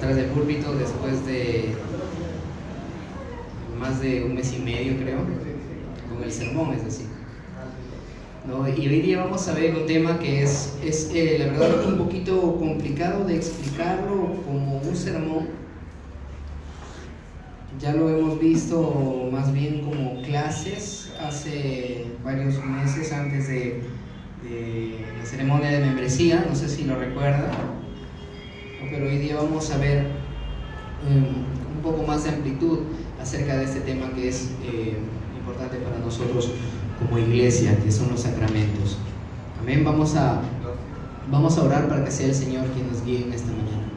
atrás del púlpito después de más de un mes y medio, creo, con el sermón, es decir. Y hoy día vamos a ver un tema que es, es eh, la verdad, un poquito complicado de explicarlo como un sermón. Ya lo hemos visto más bien como clases hace varios meses antes de, la ceremonia de membresía, no sé si lo recuerda, pero hoy día vamos a ver em, un poco más de amplitud acerca de este tema que es eh, importante para nosotros como iglesia, que son los sacramentos. Amén. Vamos a, vamos a orar para que sea el Señor quien nos guíe en esta mañana.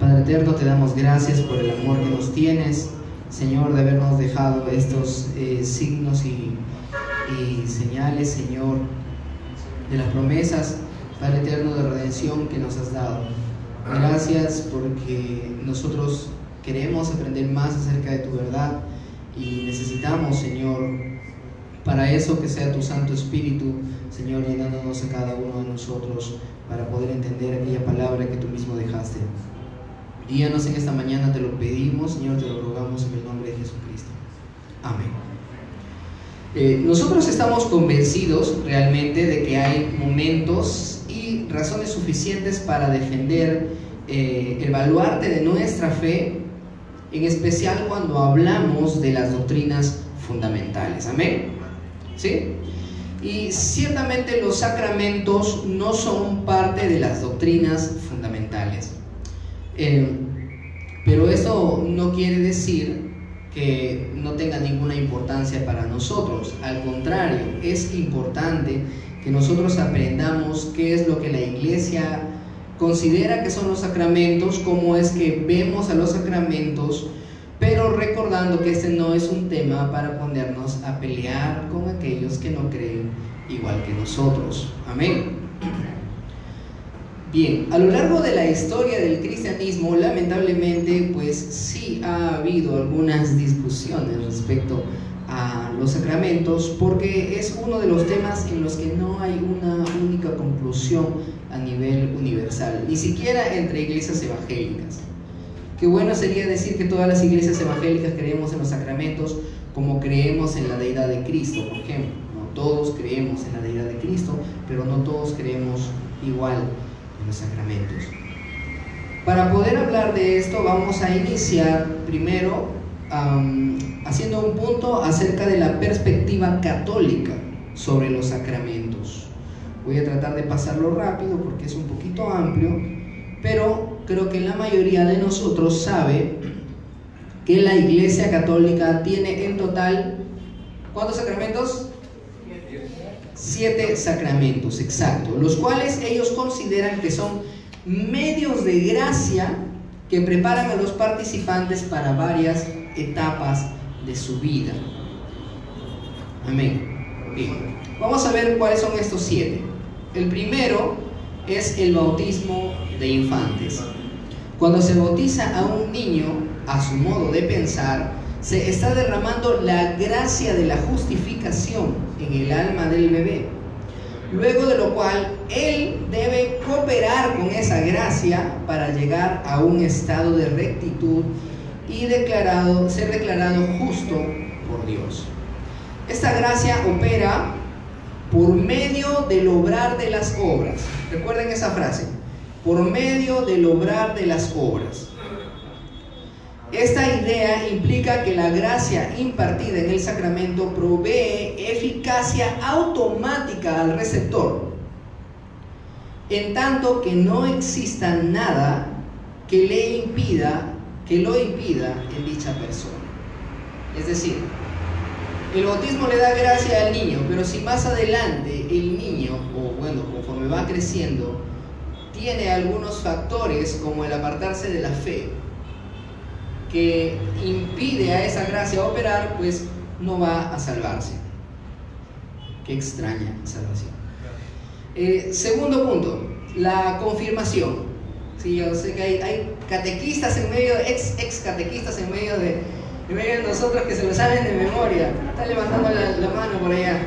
Padre eterno, te damos gracias por el amor que nos tienes, Señor, de habernos dejado estos eh, signos y, y señales, Señor, de las promesas, Padre eterno, de redención que nos has dado. Gracias porque nosotros queremos aprender más acerca de tu verdad y necesitamos, Señor, para eso que sea tu Santo Espíritu, Señor, llenándonos a cada uno de nosotros para poder entender aquella palabra que tú mismo dejaste. Guíanos en esta mañana, te lo pedimos, Señor, te lo rogamos en el nombre de Jesucristo. Amén. Eh, nosotros estamos convencidos realmente de que hay momentos y razones suficientes para defender eh, el de nuestra fe, en especial cuando hablamos de las doctrinas fundamentales. Amén. ¿sí? Y ciertamente los sacramentos no son parte de las doctrinas fundamentales. Eh, pero eso no quiere decir que no tenga ninguna importancia para nosotros. Al contrario, es importante que nosotros aprendamos qué es lo que la iglesia considera que son los sacramentos, cómo es que vemos a los sacramentos pero recordando que este no es un tema para ponernos a pelear con aquellos que no creen igual que nosotros. Amén. Bien, a lo largo de la historia del cristianismo, lamentablemente, pues sí ha habido algunas discusiones respecto a los sacramentos, porque es uno de los temas en los que no hay una única conclusión a nivel universal, ni siquiera entre iglesias evangélicas. Qué bueno sería decir que todas las iglesias evangélicas creemos en los sacramentos como creemos en la deidad de Cristo, por ejemplo. No todos creemos en la deidad de Cristo, pero no todos creemos igual en los sacramentos. Para poder hablar de esto vamos a iniciar primero haciendo un punto acerca de la perspectiva católica sobre los sacramentos. Voy a tratar de pasarlo rápido porque es un poquito amplio, pero creo que la mayoría de nosotros sabe que la Iglesia Católica tiene en total, ¿cuántos sacramentos? Siete sacramentos, exacto, los cuales ellos consideran que son medios de gracia que preparan a los participantes para varias etapas de su vida. Amén. Bien, vamos a ver cuáles son estos siete. El primero es el bautismo de infantes. Cuando se bautiza a un niño, a su modo de pensar, se está derramando la gracia de la justificación en el alma del bebé. Luego de lo cual él debe cooperar con esa gracia para llegar a un estado de rectitud y declarado, ser declarado justo por Dios. Esta gracia opera por medio del obrar de las obras. Recuerden esa frase, por medio del obrar de las obras. Esta idea implica que la gracia impartida en el sacramento provee eficacia automática al receptor, en tanto que no exista nada que le impida, que lo impida en dicha persona. Es decir, el bautismo le da gracia al niño, pero si más adelante el niño, o bueno, conforme va creciendo, tiene algunos factores como el apartarse de la fe, que impide a esa gracia operar, pues no va a salvarse. Qué extraña salvación. Eh, segundo punto, la confirmación. Sí, yo sé que hay, catequistas en medio, ex, ex catequistas en medio de, en medio de nosotros que se lo saben de memoria. Está levantando la, mano por allá.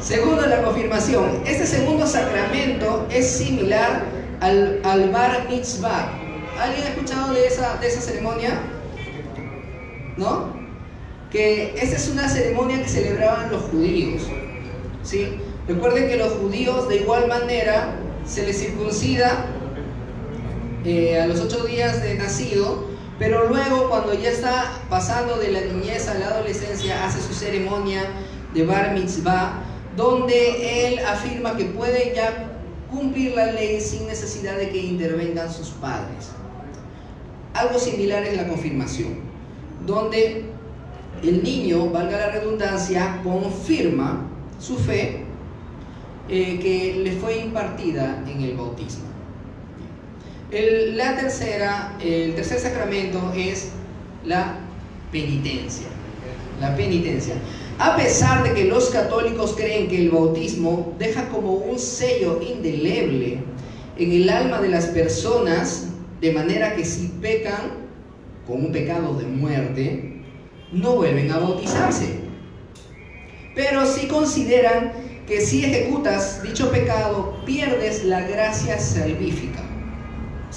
Segundo, la confirmación. Este segundo sacramento es similar al, al bar mitzvah. ¿Alguien ha escuchado de esa, de esa ceremonia? ¿No? Que esta es una ceremonia que celebraban los judíos. ¿sí? Recuerden que los judíos de igual manera se les circuncida eh, a los ocho días de nacido, pero luego cuando ya está pasando de la niñez a la adolescencia hace su ceremonia de bar mitzvah, donde él afirma que puede ya cumplir la ley sin necesidad de que intervengan sus padres. Algo similar es la confirmación, donde el niño, valga la redundancia, confirma su fe eh, que le fue impartida en el bautismo. El, la tercera, el tercer sacramento es la penitencia. La penitencia. A pesar de que los católicos creen que el bautismo deja como un sello indeleble en el alma de las personas, de manera que si pecan con un pecado de muerte, no vuelven a bautizarse. Pero si consideran que si ejecutas dicho pecado, pierdes la gracia salvífica.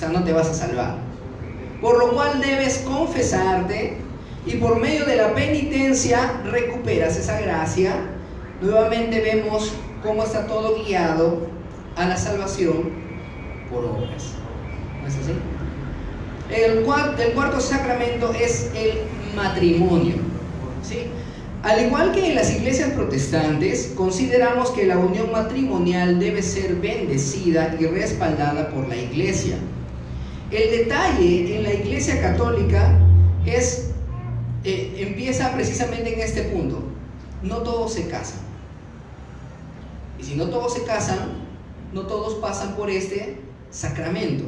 Sea, no te vas a salvar. Por lo cual debes confesarte y por medio de la penitencia recuperas esa gracia. Nuevamente vemos cómo está todo guiado a la salvación por obras. ¿No es así? El, el cuarto sacramento es el matrimonio. ¿sí? Al igual que en las iglesias protestantes, consideramos que la unión matrimonial debe ser bendecida y respaldada por la iglesia. El detalle en la iglesia católica es, eh, empieza precisamente en este punto. No todos se casan. Y si no todos se casan, no todos pasan por este sacramento.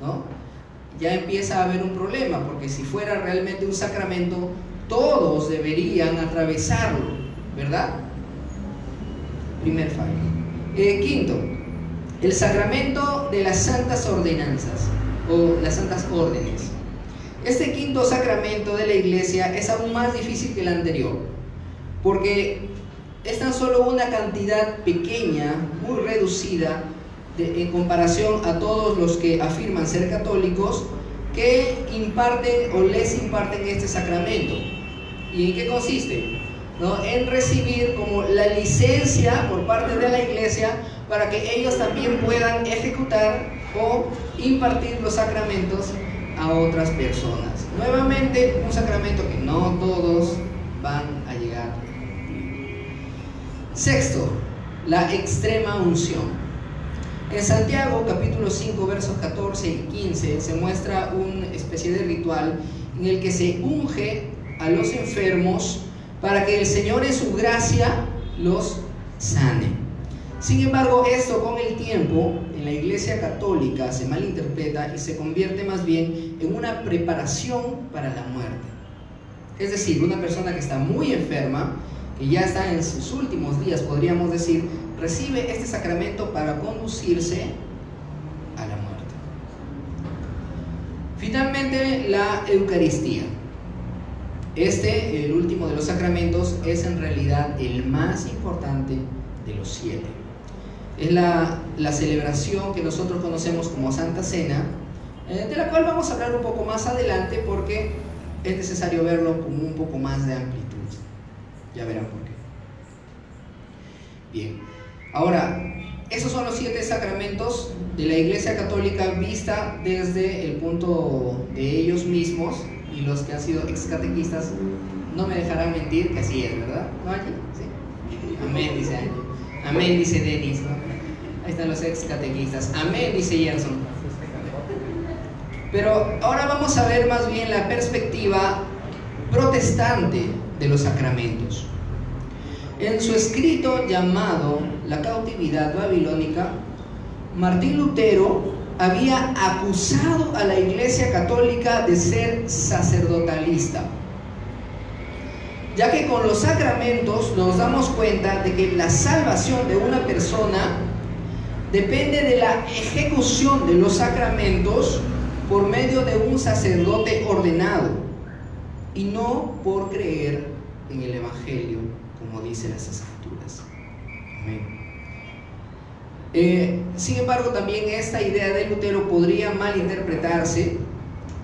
¿no? Ya empieza a haber un problema, porque si fuera realmente un sacramento, todos deberían atravesarlo, ¿verdad? Primer fallo. Eh, quinto, el sacramento de las santas ordenanzas o las santas órdenes. Este quinto sacramento de la iglesia es aún más difícil que el anterior, porque es tan solo una cantidad pequeña, muy reducida, en comparación a todos los que afirman ser católicos, que imparten o les imparten este sacramento. ¿Y en qué consiste? ¿No? En recibir como la licencia por parte de la iglesia para que ellos también puedan ejecutar o impartir los sacramentos a otras personas. Nuevamente, un sacramento que no todos van a llegar. Sexto, la extrema unción. En Santiago capítulo 5 versos 14 y 15 se muestra una especie de ritual en el que se unge a los enfermos para que el Señor en su gracia los sane. Sin embargo, esto con el tiempo en la Iglesia Católica se malinterpreta y se convierte más bien en una preparación para la muerte. Es decir, una persona que está muy enferma, que ya está en sus últimos días, podríamos decir, recibe este sacramento para conducirse a la muerte. Finalmente, la Eucaristía. Este, el último de los sacramentos, es en realidad el más importante de los siete. Es la, celebración que nosotros conocemos como Santa Cena, eh, de la cual vamos a hablar un poco más adelante porque es necesario verlo con un poco más de amplitud. Ya verán por qué. Bien, ahora, esos son los siete sacramentos de la Iglesia Católica vista desde el punto de ellos mismos y los que han sido ex catequistas no me dejarán mentir que así es, ¿verdad? ¿No allí? Sí. Amén, dice Amén, dice Denis. Ahí están los ex catequistas. Amén, dice Gerson. Pero ahora vamos a ver más bien la perspectiva protestante de los sacramentos. En su escrito llamado La cautividad babilónica, Martín Lutero había acusado a la Iglesia Católica de ser sacerdotalista, ya que con los sacramentos nos damos cuenta de que la salvación de una persona depende de la ejecución de los sacramentos por medio de un sacerdote ordenado y no por creer en el Evangelio, como dicen las Escrituras. Amén. Eh, sin embargo, también esta idea de Lutero podría malinterpretarse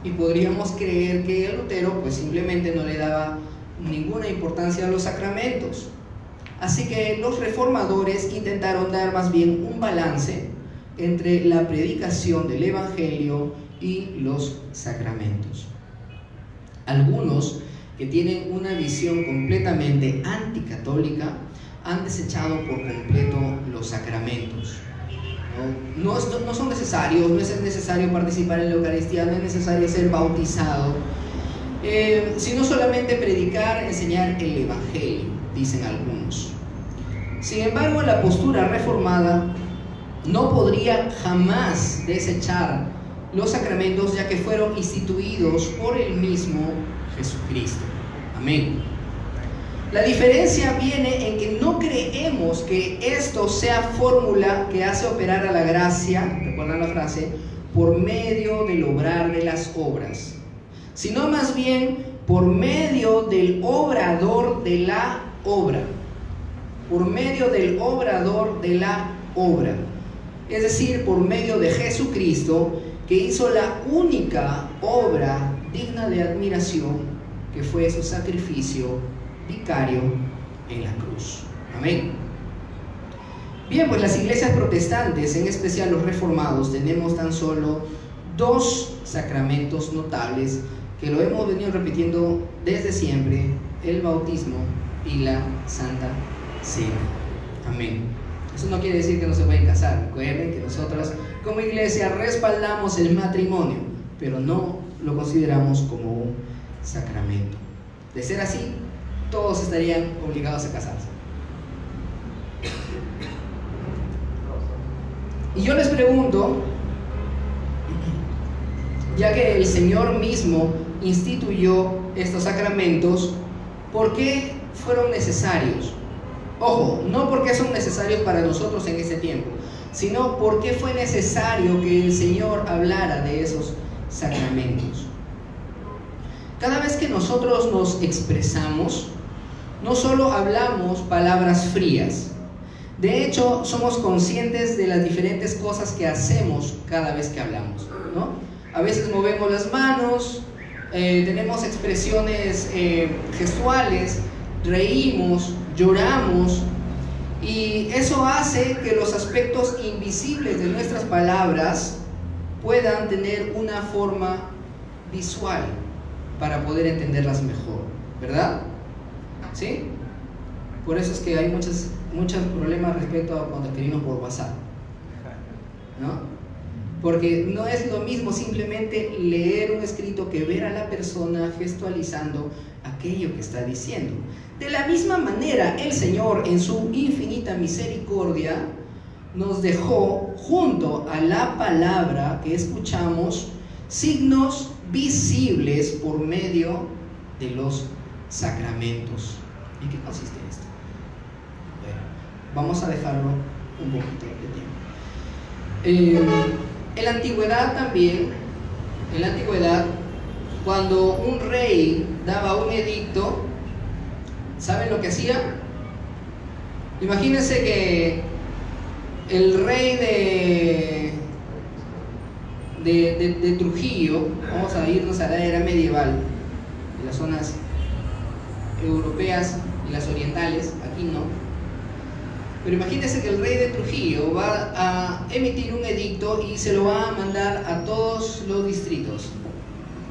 y podríamos creer que Lutero pues simplemente no le daba ninguna importancia a los sacramentos. Así que los reformadores intentaron dar más bien un balance entre la predicación del Evangelio y los sacramentos. Algunos que tienen una visión completamente anticatólica han desechado por completo los sacramentos. No, son necesarios, no es necesario participar en la Eucaristía, no es necesario ser bautizado, eh, sino solamente predicar, enseñar el Evangelio, dicen algunos. Sin embargo, la postura reformada no podría jamás desechar los sacramentos ya que fueron instituidos por el mismo Jesucristo. Amén. La diferencia viene en que no creemos que esto sea fórmula que hace operar a la gracia, recuerdan la frase, por medio del obrar de las obras, sino más bien por medio del obrador de la obra, por medio del obrador de la obra, es decir, por medio de Jesucristo, que hizo la única obra digna de admiración, que fue su sacrificio vicario en la cruz. Amén. Bien, pues las iglesias protestantes, en especial los reformados, tenemos tan solo dos sacramentos notables que lo hemos venido repitiendo desde siempre, el bautismo y la Santa Cena. Amén. Eso no quiere decir que no se pueden casar. Recuerden que nosotros como iglesia respaldamos el matrimonio, pero no lo consideramos como un sacramento. De ser así, todos estarían obligados a casarse. Y yo les pregunto, ya que el Señor mismo instituyó estos sacramentos, ¿por qué fueron necesarios? Ojo, no porque son necesarios para nosotros en este tiempo, sino porque fue necesario que el Señor hablara de esos sacramentos. Cada vez que nosotros nos expresamos, no solo hablamos palabras frías, de hecho somos conscientes de las diferentes cosas que hacemos cada vez que hablamos. A veces movemos las manos, eh, tenemos expresiones eh, gestuales, reímos, lloramos, y eso hace que los aspectos invisibles de nuestras palabras puedan tener una forma visual para poder entenderlas mejor, ¿verdad? ¿Sí? Por eso es que hay muchos, muchos problemas respecto a cuando escribimos por WhatsApp. ¿No? Porque no es lo mismo simplemente leer un escrito que ver a la persona gestualizando aquello que está diciendo. De la misma manera, el Señor en su infinita misericordia nos dejó junto a la palabra que escuchamos signos visibles por medio de los sacramentos. ¿En qué consiste esto? Bueno, vamos a dejarlo un poquito de tiempo. Eh, en la antigüedad también, en la antigüedad, cuando un rey daba un edicto, ¿saben lo que hacía? Imagínense que el rey de, de, Trujillo, vamos a irnos a la era medieval, en las zonas europeas y las orientales, aquí no. Pero imagínense que el rey de Trujillo va a emitir un edicto y se lo va a mandar a todos los distritos.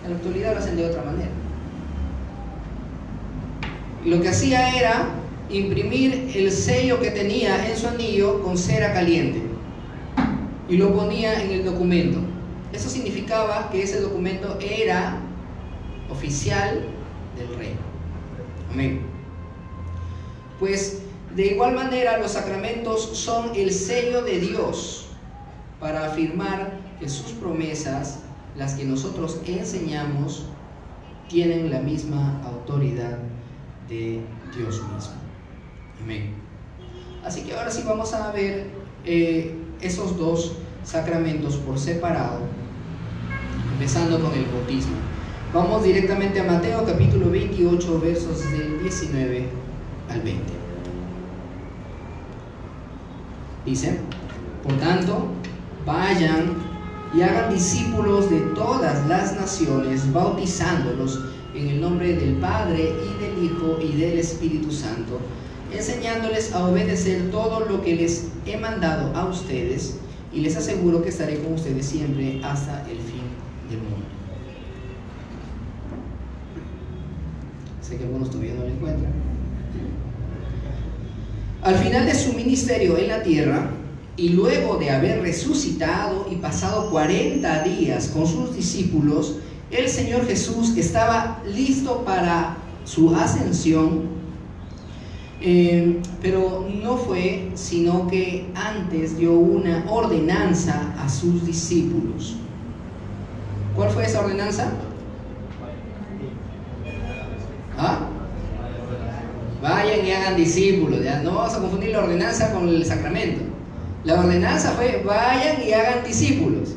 En la actualidad lo hacen de otra manera. Lo que hacía era imprimir el sello que tenía en su anillo con cera caliente y lo ponía en el documento. Eso significaba que ese documento era oficial del rey. Amén. Pues de igual manera los sacramentos son el sello de Dios para afirmar que sus promesas, las que nosotros enseñamos, tienen la misma autoridad de Dios mismo. Amén. Así que ahora sí vamos a ver eh, esos dos sacramentos por separado, empezando con el bautismo. Vamos directamente a Mateo capítulo 28, versos del 19 al 20. Dice, Por tanto, vayan y hagan discípulos de todas las naciones, bautizándolos en el nombre del Padre y del Hijo y del Espíritu Santo, enseñándoles a obedecer todo lo que les he mandado a ustedes, y les aseguro que estaré con ustedes siempre hasta el fin del mundo. Sé que algunos todavía no lo encuentran. Al final de su ministerio en la tierra, y luego de haber resucitado y pasado 40 días con sus discípulos, el Señor Jesús estaba listo para su ascensión, eh, pero no fue sino que antes dio una ordenanza a sus discípulos. ¿Cuál fue esa ordenanza? Vayan y hagan discípulos, no vamos a confundir la ordenanza con el sacramento. La ordenanza fue vayan y hagan discípulos.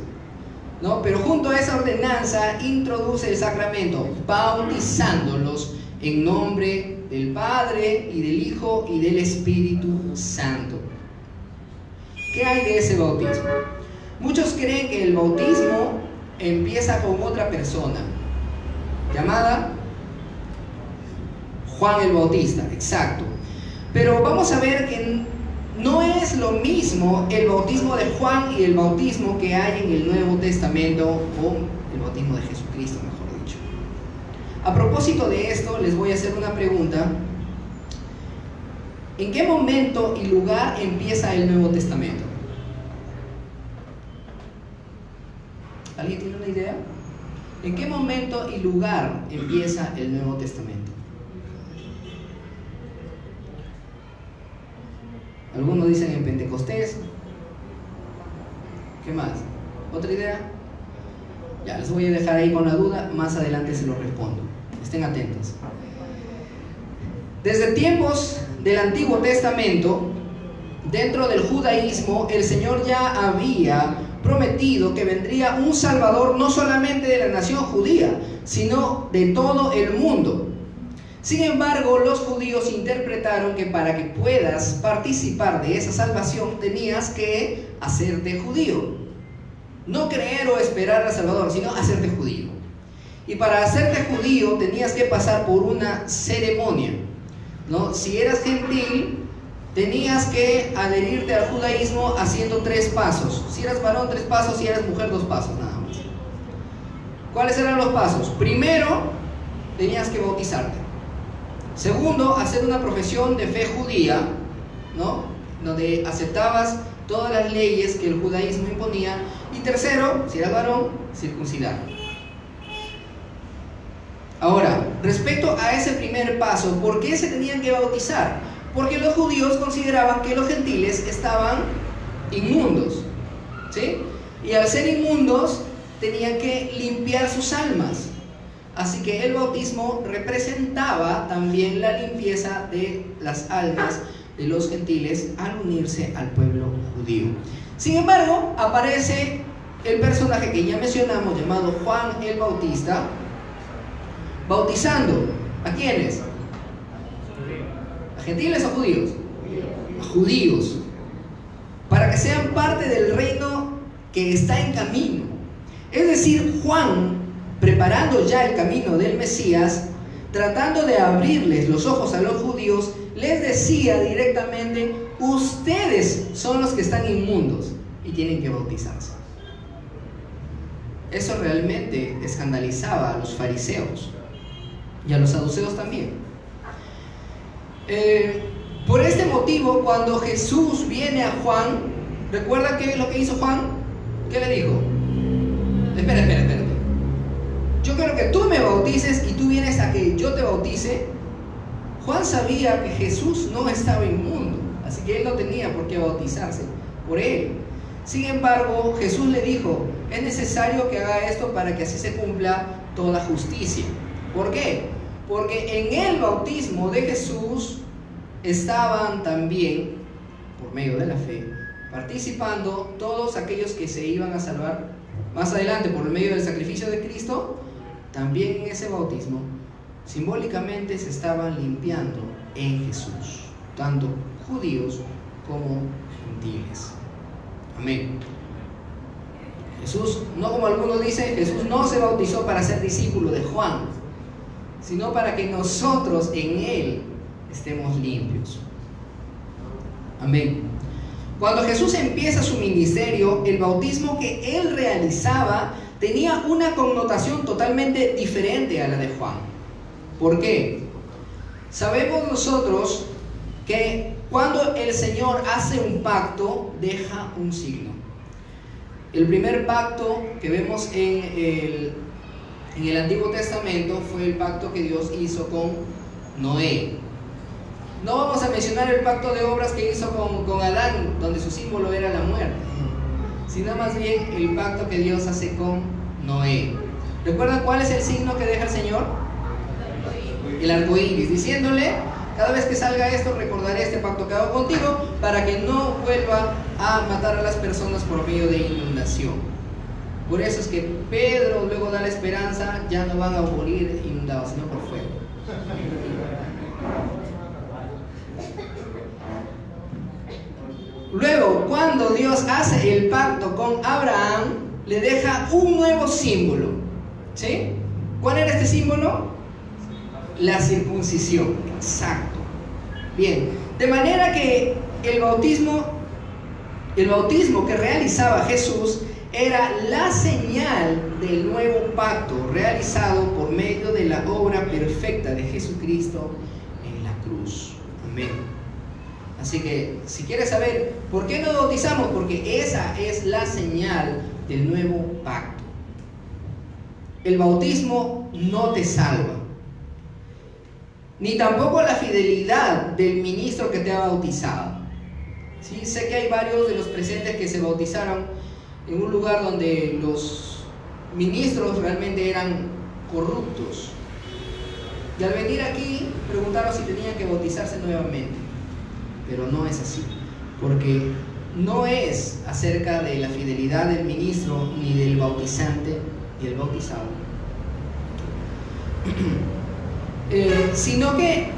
¿no? Pero junto a esa ordenanza introduce el sacramento, bautizándolos en nombre del Padre y del Hijo y del Espíritu Santo. ¿Qué hay de ese bautismo? Muchos creen que el bautismo empieza con otra persona, llamada Juan el Bautista, exacto. Pero vamos a ver que no es lo mismo el bautismo de Juan y el bautismo que hay en el Nuevo Testamento o el bautismo de Jesucristo, mejor dicho. A propósito de esto, les voy a hacer una pregunta. ¿En qué momento y lugar empieza el Nuevo Testamento? ¿Alguien tiene una idea? ¿En qué momento y lugar empieza el Nuevo Testamento? Algunos dicen en Pentecostés. ¿Qué más? ¿Otra idea? Ya, les voy a dejar ahí con la duda, más adelante se lo respondo. Estén atentos. Desde tiempos del Antiguo Testamento, dentro del judaísmo, el Señor ya había prometido que vendría un Salvador no solamente de la nación judía, sino de todo el mundo. Sin embargo, los judíos interpretaron que para que puedas participar de esa salvación tenías que hacerte judío. No creer o esperar al Salvador, sino hacerte judío. Y para hacerte judío tenías que pasar por una ceremonia. ¿no? Si eras gentil, tenías que adherirte al judaísmo haciendo tres pasos. Si eras varón, tres pasos, si eras mujer, dos pasos nada más. ¿Cuáles eran los pasos? Primero, tenías que bautizarte. Segundo, hacer una profesión de fe judía, ¿no? Donde aceptabas todas las leyes que el judaísmo imponía. Y tercero, si eras varón, circuncidar. Ahora, respecto a ese primer paso, ¿por qué se tenían que bautizar? Porque los judíos consideraban que los gentiles estaban inmundos. ¿Sí? Y al ser inmundos, tenían que limpiar sus almas. Así que el bautismo representaba también la limpieza de las almas de los gentiles al unirse al pueblo judío. Sin embargo, aparece el personaje que ya mencionamos llamado Juan el Bautista, bautizando a quiénes? ¿A gentiles o judíos? A judíos. Para que sean parte del reino que está en camino. Es decir, Juan preparando ya el camino del Mesías, tratando de abrirles los ojos a los judíos, les decía directamente, ustedes son los que están inmundos y tienen que bautizarse. Eso realmente escandalizaba a los fariseos y a los saduceos también. Eh, por este motivo, cuando Jesús viene a Juan, ¿recuerda qué es lo que hizo Juan? ¿Qué le dijo? Espera, espera, espera yo quiero que tú me bautices y tú vienes a que yo te bautice. Juan sabía que Jesús no estaba inmundo, así que él no tenía por qué bautizarse por él. Sin embargo, Jesús le dijo, es necesario que haga esto para que así se cumpla toda justicia. ¿Por qué? Porque en el bautismo de Jesús estaban también, por medio de la fe, participando todos aquellos que se iban a salvar más adelante por medio del sacrificio de Cristo también en ese bautismo, simbólicamente se estaban limpiando en Jesús, tanto judíos como gentiles. Amén. Jesús, no como algunos dicen, Jesús no se bautizó para ser discípulo de Juan, sino para que nosotros en Él estemos limpios. Amén. Cuando Jesús empieza su ministerio, el bautismo que Él realizaba tenía una connotación totalmente diferente a la de Juan. ¿Por qué? Sabemos nosotros que cuando el Señor hace un pacto, deja un signo. El primer pacto que vemos en el, en el Antiguo Testamento fue el pacto que Dios hizo con Noé. No vamos a mencionar el pacto de obras que hizo con, con Adán, donde su símbolo era la muerte, sino más bien el pacto que Dios hace con Noé. ¿Recuerdan cuál es el signo que deja el Señor? El arco iris, diciéndole cada vez que salga esto, recordaré este pacto que hago contigo para que no vuelva a matar a las personas por medio de inundación. Por eso es que Pedro luego da la esperanza, ya no van a morir inundados, sino por fuego. Luego, cuando Dios hace el pacto con Abraham, le deja un nuevo símbolo. ¿Sí? ¿Cuál era este símbolo? La circuncisión. Exacto. Bien, de manera que el bautismo, el bautismo que realizaba Jesús era la señal del nuevo pacto realizado por medio de la obra perfecta de Jesucristo en la cruz. Amén. Así que si quieres saber por qué nos bautizamos, porque esa es la señal del nuevo pacto. El bautismo no te salva ni tampoco la fidelidad del ministro que te ha bautizado. ¿Sí? Sé que hay varios de los presentes que se bautizaron en un lugar donde los ministros realmente eran corruptos. Y al venir aquí preguntaron si tenían que bautizarse nuevamente. Pero no es así, porque no es acerca de la fidelidad del ministro ni del bautizante y el bautizado. Eh, sino que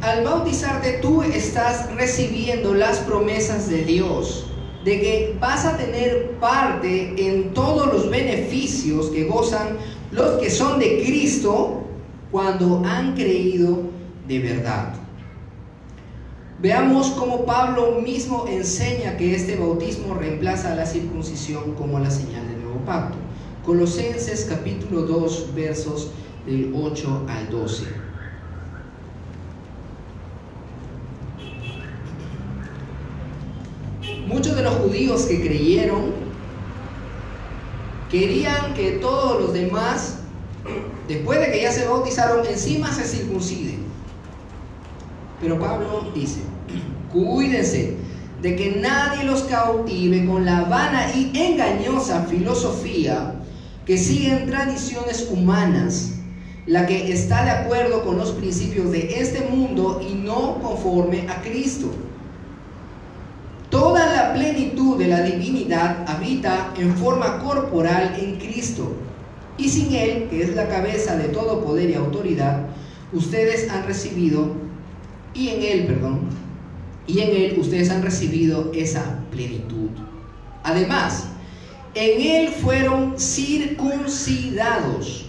al bautizarte tú estás recibiendo las promesas de Dios, de que vas a tener parte en todos los beneficios que gozan los que son de Cristo cuando han creído de verdad. Veamos cómo Pablo mismo enseña que este bautismo reemplaza a la circuncisión como la señal del nuevo pacto. Colosenses capítulo 2 versos del 8 al 12. Muchos de los judíos que creyeron querían que todos los demás, después de que ya se bautizaron, encima se circunciden. Pero Pablo dice, cuídense de que nadie los cautive con la vana y engañosa filosofía que siguen tradiciones humanas la que está de acuerdo con los principios de este mundo y no conforme a Cristo. Toda la plenitud de la divinidad habita en forma corporal en Cristo. Y sin Él, que es la cabeza de todo poder y autoridad, ustedes han recibido, y en Él, perdón, y en Él ustedes han recibido esa plenitud. Además, en Él fueron circuncidados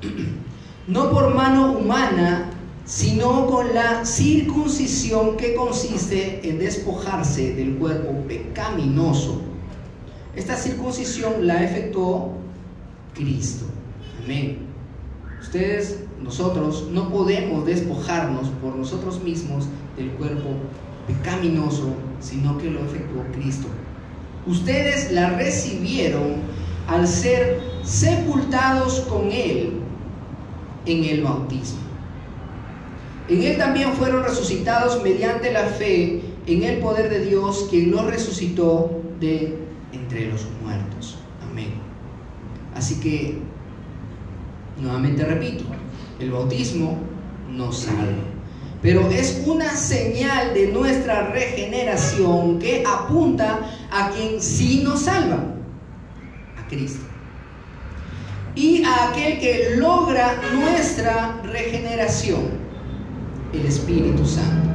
no por mano humana, sino con la circuncisión que consiste en despojarse del cuerpo pecaminoso. Esta circuncisión la efectuó Cristo. Amén. Ustedes, nosotros, no podemos despojarnos por nosotros mismos del cuerpo pecaminoso, sino que lo efectuó Cristo. Ustedes la recibieron al ser sepultados con Él en el bautismo. En él también fueron resucitados mediante la fe en el poder de Dios, quien los resucitó de entre los muertos. Amén. Así que, nuevamente repito, el bautismo nos salva. Pero es una señal de nuestra regeneración que apunta a quien sí nos salva, a Cristo y a aquel que logra nuestra regeneración, el Espíritu Santo.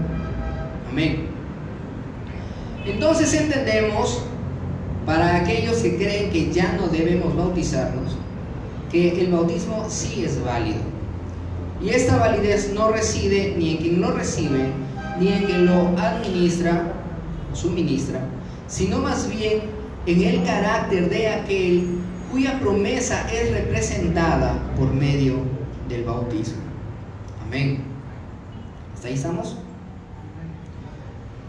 Amén. Entonces entendemos, para aquellos que creen que ya no debemos bautizarnos, que el bautismo sí es válido. Y esta validez no reside ni en quien lo recibe, ni en quien lo administra suministra, sino más bien en el carácter de aquel cuya promesa es representada por medio del bautismo. Amén. ¿Hasta ahí estamos?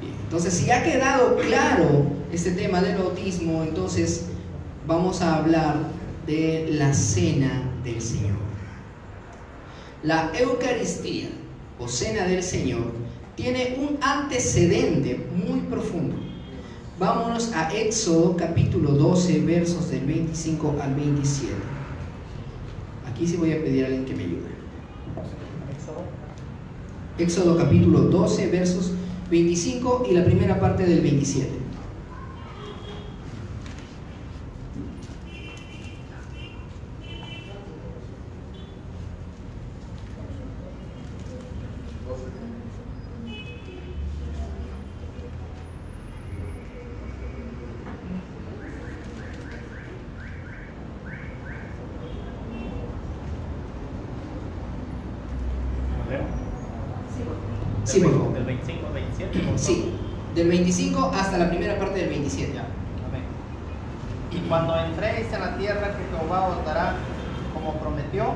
Bien, entonces si ha quedado claro este tema del bautismo, entonces vamos a hablar de la cena del Señor. La Eucaristía o cena del Señor tiene un antecedente muy profundo. Vámonos a Éxodo capítulo 12, versos del 25 al 27. Aquí sí voy a pedir a alguien que me ayude. Éxodo capítulo 12, versos 25 y la primera parte del 27. Sí, por favor. Del 25 al 27. Sí, del 25 hasta la primera parte del 27. Ya, amén. Y cuando entréis en la tierra que Jehová os dará, como prometió,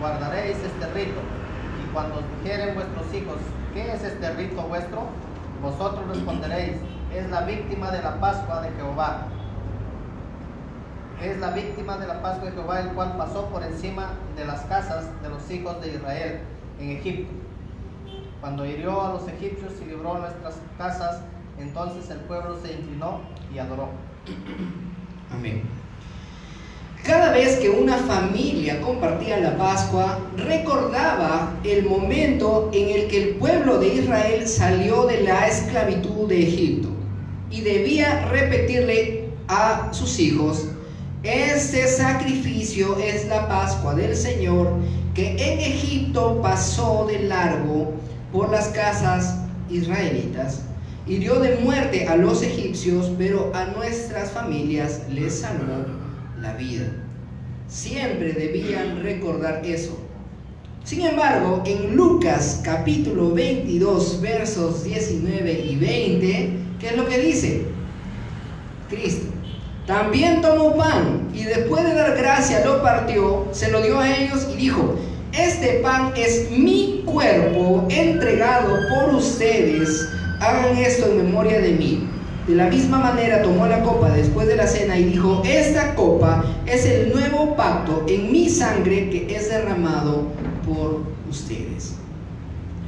guardaréis este rito. Y cuando os dijeren vuestros hijos, ¿qué es este rito vuestro? Vosotros responderéis, es la víctima de la Pascua de Jehová. Es la víctima de la Pascua de Jehová, el cual pasó por encima de las casas de los hijos de Israel en Egipto. Cuando hirió a los egipcios y libró nuestras casas, entonces el pueblo se inclinó y adoró. Amén. Cada vez que una familia compartía la Pascua, recordaba el momento en el que el pueblo de Israel salió de la esclavitud de Egipto y debía repetirle a sus hijos, este sacrificio es la Pascua del Señor que en Egipto pasó de largo por las casas israelitas, hirió de muerte a los egipcios, pero a nuestras familias les salvó la vida. Siempre debían recordar eso. Sin embargo, en Lucas capítulo 22, versos 19 y 20, ¿qué es lo que dice? Cristo. También tomó pan y después de dar gracia lo partió, se lo dio a ellos y dijo, este pan es mi cuerpo entregado por ustedes. Hagan esto en memoria de mí. De la misma manera tomó la copa después de la cena y dijo, esta copa es el nuevo pacto en mi sangre que es derramado por ustedes.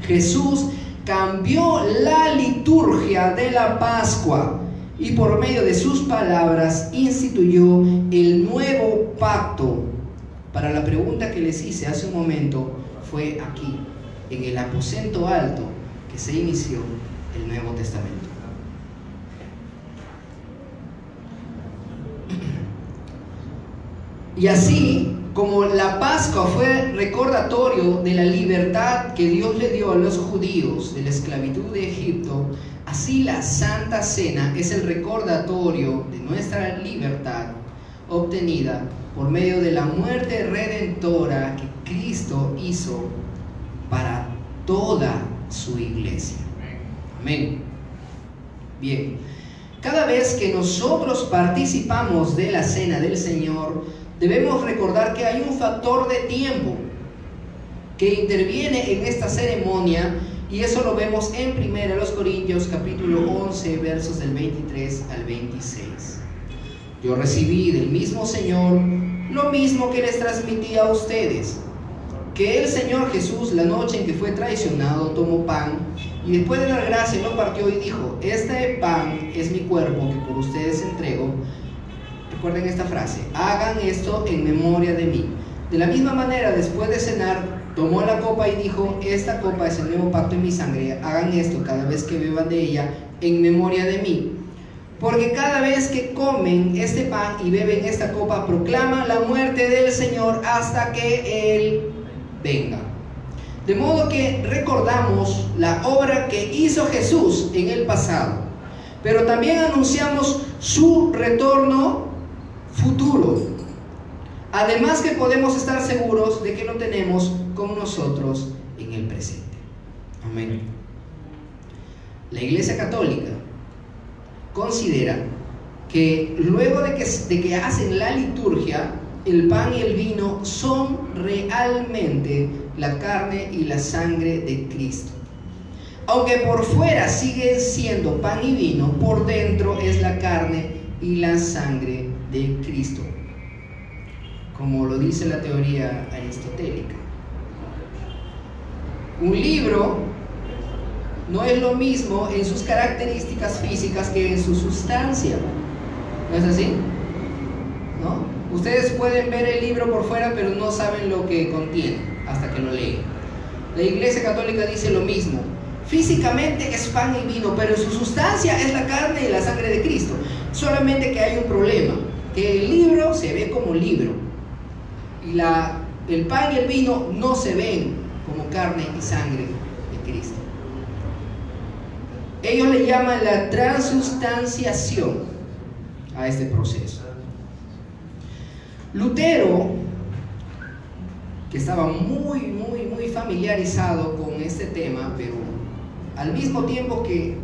Jesús cambió la liturgia de la Pascua y por medio de sus palabras instituyó el nuevo pacto para la pregunta que les hice hace un momento, fue aquí, en el aposento alto, que se inició el Nuevo Testamento. Y así como la Pascua fue recordatorio de la libertad que Dios le dio a los judíos de la esclavitud de Egipto, así la Santa Cena es el recordatorio de nuestra libertad obtenida por medio de la muerte redentora que Cristo hizo para toda su iglesia. Amén. Bien, cada vez que nosotros participamos de la cena del Señor, debemos recordar que hay un factor de tiempo que interviene en esta ceremonia y eso lo vemos en 1 Corintios capítulo 11 versos del 23 al 26. Yo recibí del mismo Señor lo mismo que les transmití a ustedes, que el Señor Jesús la noche en que fue traicionado tomó pan y después de dar gracia lo partió y dijo, este pan es mi cuerpo que por ustedes entrego. Recuerden esta frase, hagan esto en memoria de mí. De la misma manera, después de cenar, tomó la copa y dijo, esta copa es el nuevo pacto en mi sangre, hagan esto cada vez que beban de ella en memoria de mí. Porque cada vez que comen este pan y beben esta copa, proclaman la muerte del Señor hasta que Él venga. De modo que recordamos la obra que hizo Jesús en el pasado, pero también anunciamos su retorno futuro. Además que podemos estar seguros de que lo tenemos con nosotros en el presente. Amén. La Iglesia Católica considera que luego de que, de que hacen la liturgia, el pan y el vino son realmente la carne y la sangre de Cristo. Aunque por fuera siguen siendo pan y vino, por dentro es la carne y la sangre de Cristo, como lo dice la teoría aristotélica. Un libro no es lo mismo en sus características físicas que en su sustancia. ¿No es así? ¿No? Ustedes pueden ver el libro por fuera, pero no saben lo que contiene hasta que lo leen. La Iglesia Católica dice lo mismo. Físicamente es pan y vino, pero en su sustancia es la carne y la sangre de Cristo. Solamente que hay un problema, que el libro se ve como libro y la, el pan y el vino no se ven como carne y sangre de Cristo. Ellos le llaman la transustanciación a este proceso. Lutero, que estaba muy, muy, muy familiarizado con este tema, pero al mismo tiempo que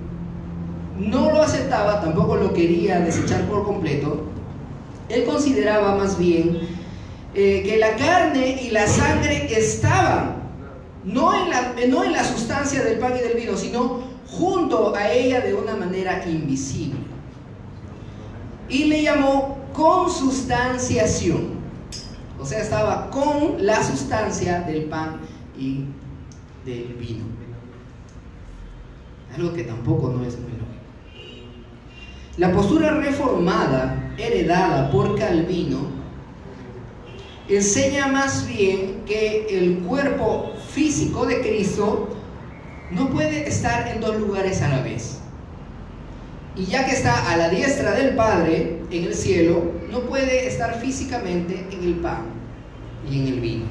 no lo aceptaba, tampoco lo quería desechar por completo, él consideraba más bien eh, que la carne y la sangre estaban no en, la, no en la sustancia del pan y del vino, sino junto a ella de una manera invisible. Y le llamó consustanciación. O sea, estaba con la sustancia del pan y del vino. Algo que tampoco no es muy lógico. La postura reformada, heredada por Calvino, enseña más bien que el cuerpo físico de Cristo no puede estar en dos lugares a la vez. Y ya que está a la diestra del Padre en el cielo, no puede estar físicamente en el pan y en el vino.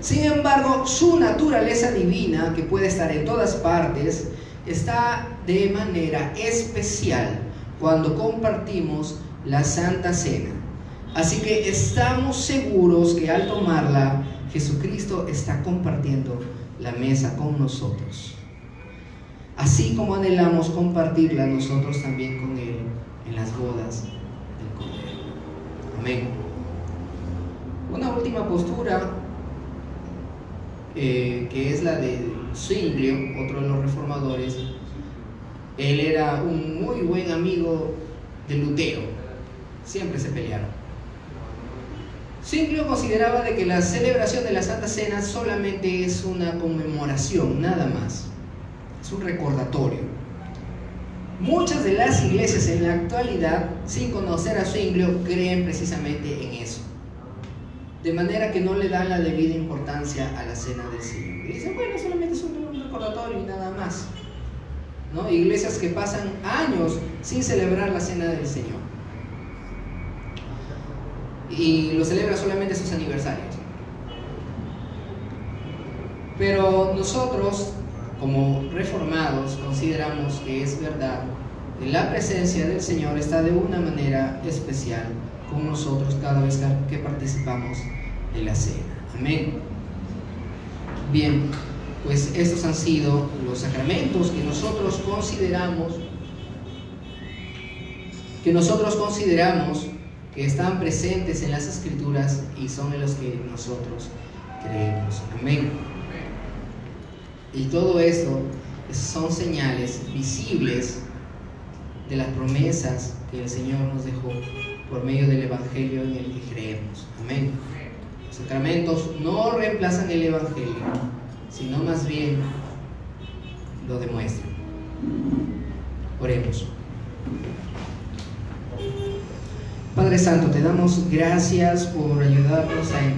Sin embargo, su naturaleza divina, que puede estar en todas partes, está de manera especial cuando compartimos la Santa Cena. Así que estamos seguros que al tomarla, Jesucristo está compartiendo la mesa con nosotros. Así como anhelamos compartirla nosotros también con Él en las bodas del Cordero. Amén. Una última postura eh, que es la de Zwinglio, otro de los reformadores, él era un muy buen amigo de Lutero. Siempre se pelearon. Zwinglio consideraba de que la celebración de la Santa Cena solamente es una conmemoración, nada más. Es un recordatorio. Muchas de las iglesias en la actualidad, sin conocer a Zwinglio, creen precisamente en eso. De manera que no le dan la debida importancia a la cena del Señor. Y dicen, bueno, solamente es un recordatorio y nada más. Iglesias que pasan años sin celebrar la cena del Señor. Y lo celebran solamente sus aniversarios. Pero nosotros, como reformados, consideramos que es verdad que la presencia del Señor está de una manera especial con nosotros cada vez que participamos de la cena. Amén. Bien pues estos han sido los sacramentos que nosotros consideramos que nosotros consideramos que están presentes en las escrituras y son en los que nosotros creemos. Amén. Y todo esto son señales visibles de las promesas que el Señor nos dejó por medio del Evangelio en el que creemos. Amén. Los sacramentos no reemplazan el Evangelio, sino más bien lo demuestra. Oremos. Padre Santo, te damos gracias por ayudarnos a